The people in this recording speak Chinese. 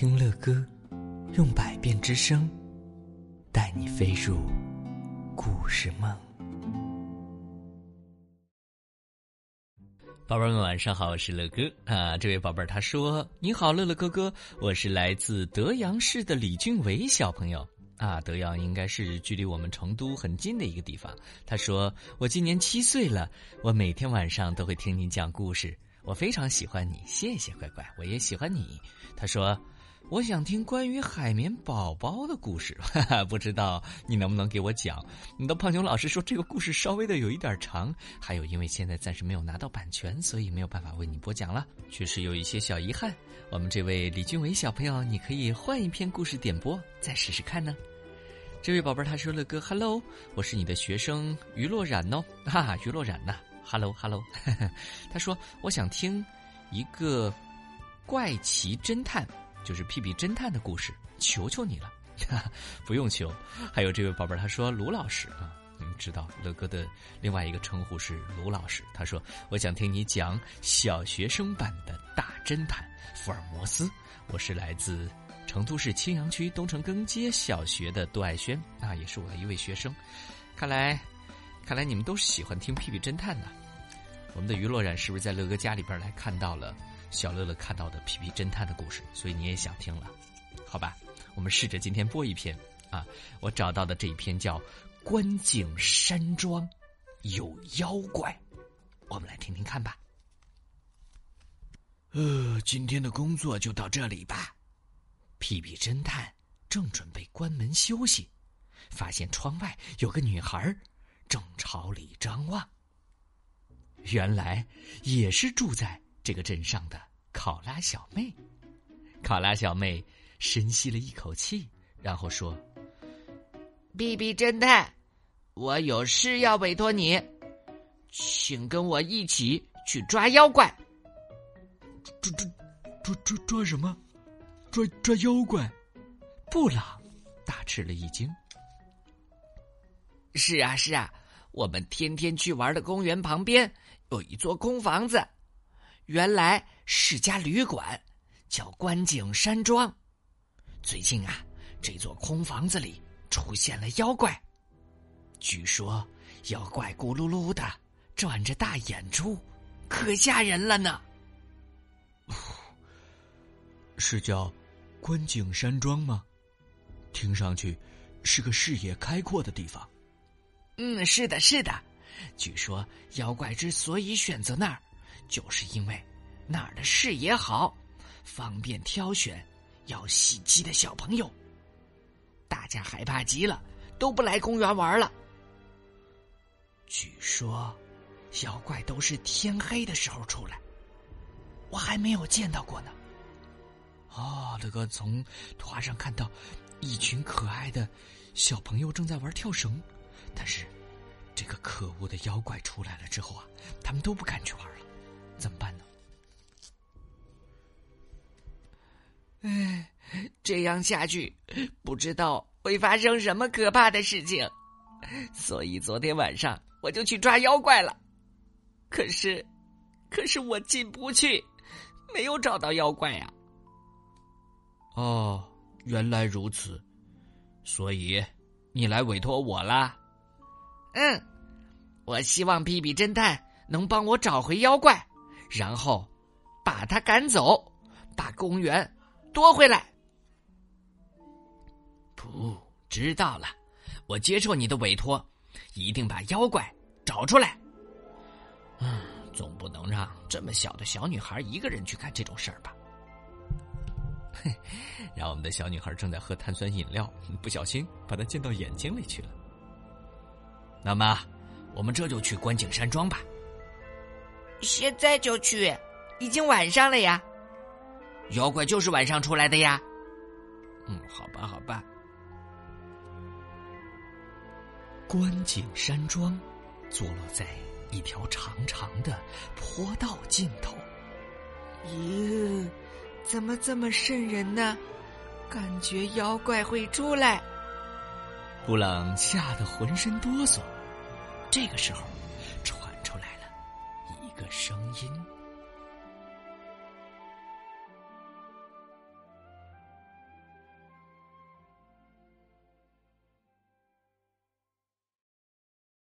听乐歌，用百变之声，带你飞入故事梦。宝贝们，晚上好，我是乐哥啊。这位宝贝儿他说：“你好，乐乐哥哥，我是来自德阳市的李俊伟小朋友啊。德阳应该是距离我们成都很近的一个地方。”他说：“我今年七岁了，我每天晚上都会听你讲故事，我非常喜欢你，谢谢乖乖，我也喜欢你。”他说。我想听关于海绵宝宝的故事，哈哈，不知道你能不能给我讲？你的胖熊老师说这个故事稍微的有一点长，还有因为现在暂时没有拿到版权，所以没有办法为你播讲了，确实有一些小遗憾。我们这位李俊伟小朋友，你可以换一篇故事点播，再试试看呢。这位宝贝他说了个 “hello”，我是你的学生于洛冉哦，哈哈，于洛冉呐，hello hello，他说我想听一个怪奇侦探。就是屁屁侦探的故事，求求你了，不用求。还有这位宝贝儿，他说卢老师啊，你们知道乐哥的另外一个称呼是卢老师。他说我想听你讲小学生版的大侦探福尔摩斯。我是来自成都市青羊区东城根街小学的杜爱轩啊，也是我的一位学生。看来，看来你们都是喜欢听屁屁侦探的。我们的于洛冉是不是在乐哥家里边来看到了？小乐乐看到的皮皮侦探的故事，所以你也想听了，好吧？我们试着今天播一篇啊，我找到的这一篇叫《观景山庄有妖怪》，我们来听听看吧。呃，今天的工作就到这里吧。皮皮侦探正准备关门休息，发现窗外有个女孩正朝里张望。原来也是住在。这个镇上的考拉小妹，考拉小妹深吸了一口气，然后说：“比比侦探，我有事要委托你，请跟我一起去抓妖怪。”“抓抓抓抓抓什么？抓抓妖怪？”布朗大吃了一惊。“是啊是啊，我们天天去玩的公园旁边有一座空房子。”原来是家旅馆，叫观景山庄。最近啊，这座空房子里出现了妖怪。据说妖怪咕噜噜的转着大眼珠，可吓人了呢。是叫观景山庄吗？听上去是个视野开阔的地方。嗯，是的，是的。据说妖怪之所以选择那儿。就是因为那儿的视野好，方便挑选要袭击的小朋友。大家害怕极了，都不来公园玩了。据说，妖怪都是天黑的时候出来，我还没有见到过呢。哦，乐哥从图画上看到一群可爱的小朋友正在玩跳绳，但是这个可恶的妖怪出来了之后啊，他们都不敢去玩了。怎么办呢？哎，这样下去，不知道会发生什么可怕的事情。所以昨天晚上我就去抓妖怪了。可是，可是我进不去，没有找到妖怪呀。哦，原来如此，所以你来委托我啦。嗯，我希望屁屁侦探能帮我找回妖怪。然后，把他赶走，把公园夺回来。不知道了，我接受你的委托，一定把妖怪找出来。嗯，总不能让这么小的小女孩一个人去干这种事儿吧？嘿，然后我们的小女孩正在喝碳酸饮料，不小心把它溅到眼睛里去了。那么，我们这就去观景山庄吧。现在就去，已经晚上了呀。妖怪就是晚上出来的呀。嗯，好吧，好吧。观景山庄坐落在一条长长的坡道尽头。咦，怎么这么瘆人呢？感觉妖怪会出来。布朗吓得浑身哆嗦。这个时候。声音。